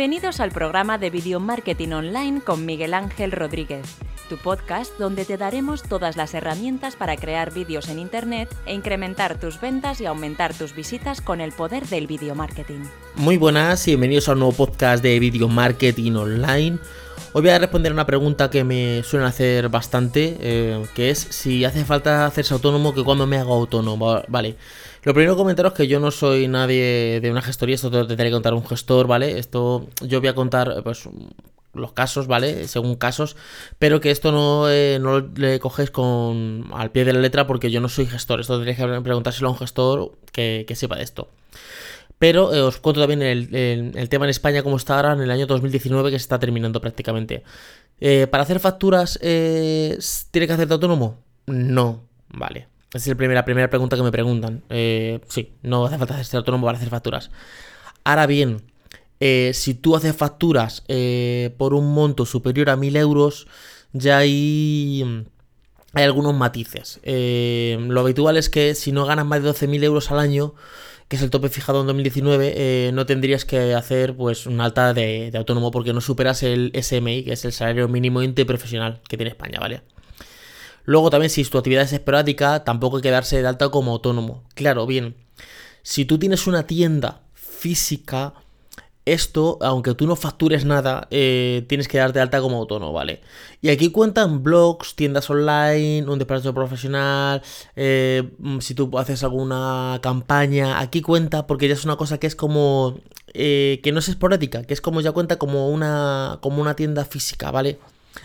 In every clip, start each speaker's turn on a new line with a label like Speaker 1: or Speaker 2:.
Speaker 1: Bienvenidos al programa de Video Marketing Online con Miguel Ángel Rodríguez, tu podcast donde te daremos todas las herramientas para crear vídeos en Internet e incrementar tus ventas y aumentar tus visitas con el poder del video marketing.
Speaker 2: Muy buenas y bienvenidos a un nuevo podcast de Video Marketing Online. Hoy voy a responder una pregunta que me suelen hacer bastante, eh, que es si hace falta hacerse autónomo que cuando me hago autónomo, vale. Lo primero comentaros que yo no soy nadie de una gestoría, esto te lo tendré que contar un gestor, ¿vale? Esto yo voy a contar pues los casos, ¿vale? Según casos, pero que esto no, eh, no le coges con al pie de la letra porque yo no soy gestor. Esto tendréis que preguntárselo a un gestor que, sepa de esto. Pero eh, os cuento también el, tema en España como está ahora en el año 2019 que se está terminando prácticamente. Eh, ¿Para hacer facturas tiene que hacerte autónomo? No, vale. Esa es la primera pregunta que me preguntan. Eh, sí, no hace falta ser autónomo para hacer facturas. Ahora bien, eh, si tú haces facturas eh, por un monto superior a 1000 euros, ya hay, hay algunos matices. lo habitual es que si no ganas más de 12.000 euros al año, que es el tope fijado en 2019, no tendrías que hacer pues un alta de, de, autónomo porque no superas el SMI, que es el salario mínimo interprofesional que tiene España, ¿vale? Luego también si tu actividad es esporádica, tampoco hay que darse de alta como autónomo. Claro, bien, si tú tienes una tienda física, esto, aunque tú no factures nada, eh, tienes que darte de alta como autónomo, ¿vale? Y aquí cuentan blogs, tiendas online, un despacho profesional, eh, si tú haces alguna campaña, aquí cuenta porque ya es una cosa que es como... Eh, que no es esporádica, que es como ya cuenta como una, como una tienda física, ¿vale?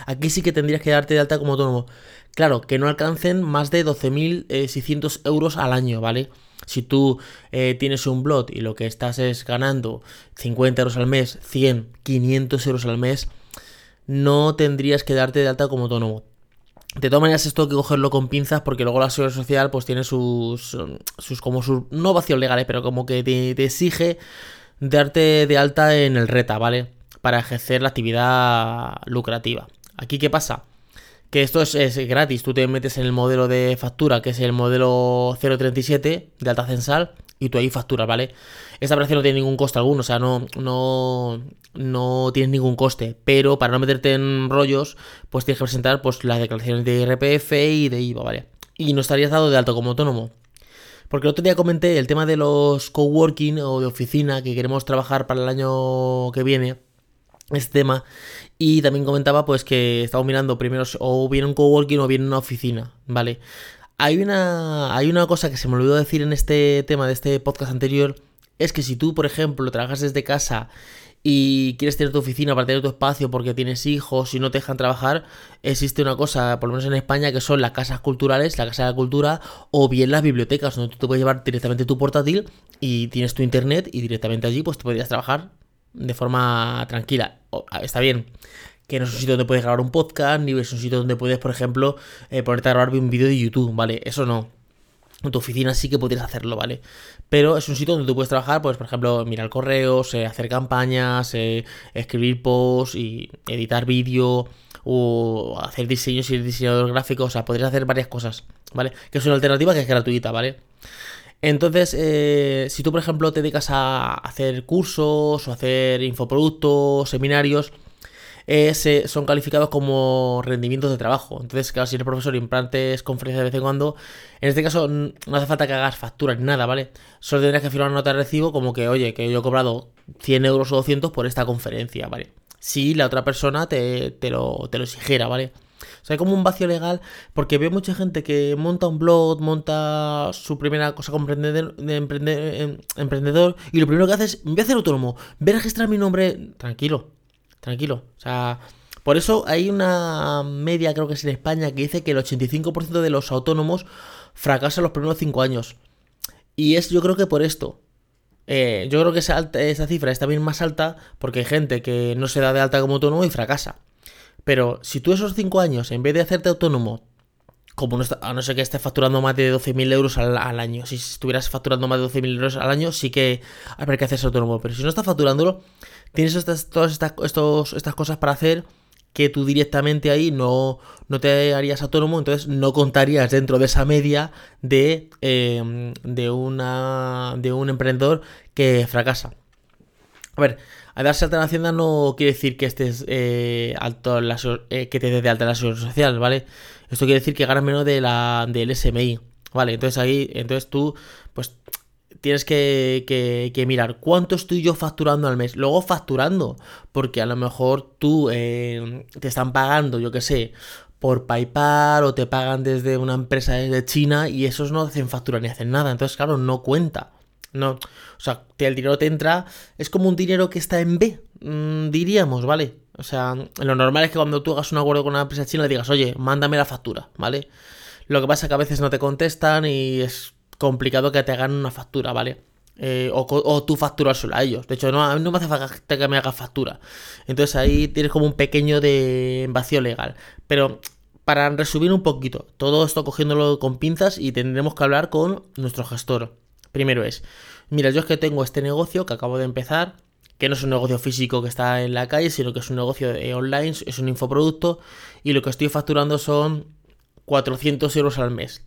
Speaker 2: Aquí sí que tendrías que darte de alta como autónomo. Claro, que no alcancen más de 12.600 euros al año, ¿vale? Si tú eh, tienes un blog y lo que estás es ganando 50 euros al mes, 100, 500 euros al mes, no tendrías que darte de alta como autónomo. De todas maneras, esto hay que cogerlo con pinzas porque luego la seguridad social pues tiene sus, sus como sus, no vacíos legales, pero como que te, te exige darte de alta en el RETA, ¿vale? Para ejercer la actividad lucrativa. Aquí, ¿qué pasa? Que esto es, gratis, tú te metes en el modelo de factura, que es el modelo 037 de alta censal, y tú ahí facturas, ¿vale? Esta operación no tiene ningún coste alguno, o sea, no, no, no tienes ningún coste, pero para no meterte en rollos, pues tienes que presentar pues, las declaraciones de IRPF y de IVA, ¿vale? Y no estarías dado de alto como autónomo. Porque el otro día comenté el tema de los coworking o de oficina que queremos trabajar para el año que viene este tema. Y también comentaba pues que estamos mirando primero o bien un coworking o bien una oficina, ¿vale? Hay una, hay una cosa que se me olvidó decir en este tema de este podcast anterior, es que si tú, por ejemplo, trabajas desde casa y quieres tener tu oficina para tener tu espacio porque tienes hijos y no te dejan trabajar, existe una cosa, por lo menos en España, que son las casas culturales, la casa de la cultura, o bien las bibliotecas, donde tú te puedes llevar directamente tu portátil y tienes tu internet y directamente allí pues te podrías trabajar de forma tranquila. Está bien que no es un sitio donde puedes grabar un podcast, ni es un sitio donde puedes, por ejemplo, eh, ponerte a grabar un vídeo de YouTube, ¿vale? Eso no. En tu oficina sí que podrías hacerlo, ¿vale? Pero es un sitio donde tú puedes trabajar, pues, por ejemplo, mirar correos, eh, hacer campañas, eh, escribir posts y editar vídeo o hacer diseños y diseñador gráfico, o sea, podrías hacer varias cosas, ¿vale? Que es una alternativa que es gratuita, ¿vale? Entonces, eh, si tú, por ejemplo, te dedicas a hacer cursos o hacer infoproductos, seminarios, eh, son calificados como rendimientos de trabajo. Entonces, claro, si eres profesor y implantes conferencias de vez en cuando, en este caso no hace falta que hagas facturas ni nada, ¿vale? Solo tendrías que firmar una nota de recibo como que, oye, que yo he cobrado 100 euros o 200 por esta conferencia, ¿vale? Si la otra persona te, te, lo, te lo exigiera, ¿vale? O sea, hay como un vacío legal porque veo mucha gente que monta un blog, monta su primera cosa como emprendedor, em, y lo primero que hace es, voy a hacer autónomo, voy a registrar mi nombre, tranquilo, tranquilo. O sea, por eso hay una media, creo que es en España, que dice que el 85% de los autónomos fracasan los primeros 5 años. Y es yo creo que por esto. Eh, yo creo que esa, esa cifra está bien más alta porque hay gente que no se da de alta como autónomo y fracasa. Pero si tú esos 5 años, en vez de hacerte autónomo, como no a no ser que estés facturando más de 12.000 euros al, año, si estuvieras facturando más de 12.000 euros al año, sí que habría que hacerse autónomo. Pero si no estás facturándolo, tienes todas estas, cosas para hacer que tú directamente ahí no, no te harías autónomo, entonces no contarías dentro de esa media de, em, de, una, de un emprendedor que fracasa. A ver, A darse alta en Hacienda no quiere decir que estés eh, alto en la, eh, que te des de alta en la seguridad social, ¿vale? Esto quiere decir que ganas menos de la, del SMI, ¿vale? Entonces ahí, entonces tú, pues tienes que, mirar cuánto estoy yo facturando al mes. Luego facturando, porque a lo mejor tú eh, te están pagando, yo qué sé, por PayPal o te pagan desde una empresa desde China y esos no hacen factura ni hacen nada. Entonces, claro, no cuenta. No, o sea, el dinero te entra, es como un dinero que está en B, mm, diríamos, ¿vale? O sea, lo normal es que cuando tú hagas un acuerdo con una empresa china le digas, oye, mándame la factura, ¿vale? Lo que pasa es que a veces no te contestan y es complicado que te hagan una factura, ¿vale? Eh, o, o, tú facturárselo a ellos. De hecho, no, no me hace falta que me hagas factura. Entonces ahí tienes como un pequeño de vacío legal. Pero para resumir un poquito, todo esto cogiéndolo con pinzas y tendremos que hablar con nuestro gestor. Primero es, mira, yo es que tengo este negocio que acabo de empezar, que no es un negocio físico que está en la calle, sino que es un negocio online, es un infoproducto, y lo que estoy facturando son 400 euros al mes.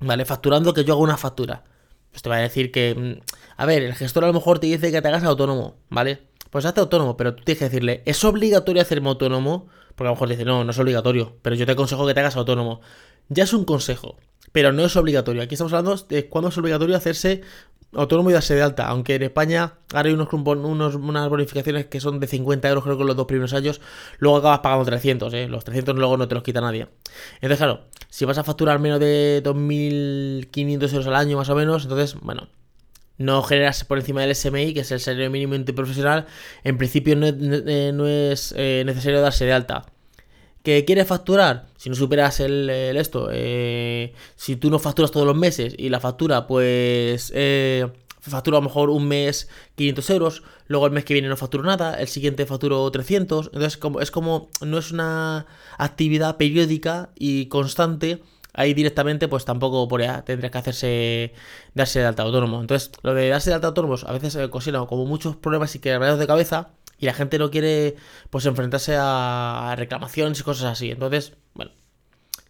Speaker 2: ¿Vale? Facturando que yo hago una factura. Pues te va a decir que, mm, a ver, el gestor a lo mejor te dice que te hagas autónomo, ¿vale? Pues hazte autónomo, pero tú tienes que decirle, ¿es obligatorio hacerme autónomo? Porque a lo mejor dice, no, no es obligatorio, pero yo te aconsejo que te hagas autónomo. Ya es un consejo pero no es obligatorio. Aquí estamos hablando de cuándo es obligatorio hacerse autónomo y darse de alta, aunque en España ahora hay unos, unos, unas bonificaciones que son de 50 euros creo que los dos primeros años, luego acabas pagando 300, ¿eh? los 300 luego no te los quita nadie. Entonces claro, si vas a facturar menos de 2.500 euros al año más o menos, entonces bueno, no generas por encima del SMI, que es el salario mínimo interprofesional, en principio no, es eh, necesario darse de alta. ¿Que quieres facturar? Si no superas el, esto, eh, si tú no facturas todos los meses y la factura, pues eh, a lo mejor un mes 500 euros, luego el mes que viene no facturo nada, el siguiente facturo 300, entonces como, es como, no es una actividad periódica y constante, ahí directamente pues tampoco por tendrías que hacerse, darse de alta autónomo. Entonces, lo de darse de alta autónomos a veces se considera como muchos problemas y que de cabeza, y la gente no quiere pues enfrentarse a reclamaciones y cosas así. Entonces, bueno,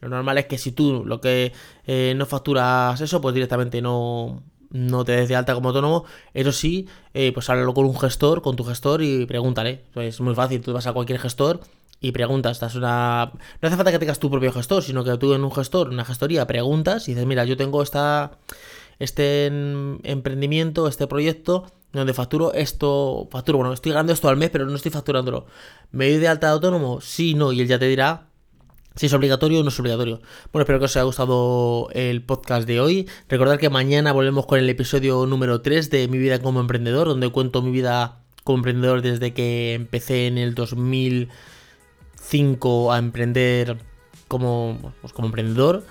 Speaker 2: lo normal es que si tú lo que eh, no facturas eso, pues directamente no, no te des de alta como autónomo. Eso sí, eh, pues háblalo con un gestor, con tu gestor y pregúntale. Pues es muy fácil, tú vas a cualquier gestor y preguntas, estás una... No hace falta que tengas tu propio gestor, sino que tú en un gestor, una gestoría, preguntas y dices, mira, yo tengo esta, este emprendimiento, este proyecto, donde facturo esto, facturo, bueno, estoy ganando esto al mes, pero no estoy facturándolo. ¿Me doy de alta de autónomo? Sí, no, y él ya te dirá si es obligatorio o no es obligatorio. Bueno, espero que os haya gustado el podcast de hoy. Recordad que mañana volvemos con el episodio número 3 de Mi vida como emprendedor, donde cuento mi vida como emprendedor desde que empecé en el 2005 a emprender como, pues como emprendedor.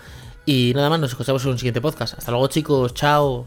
Speaker 2: Y nada más, nos escuchamos en un siguiente podcast. Hasta luego chicos, chao.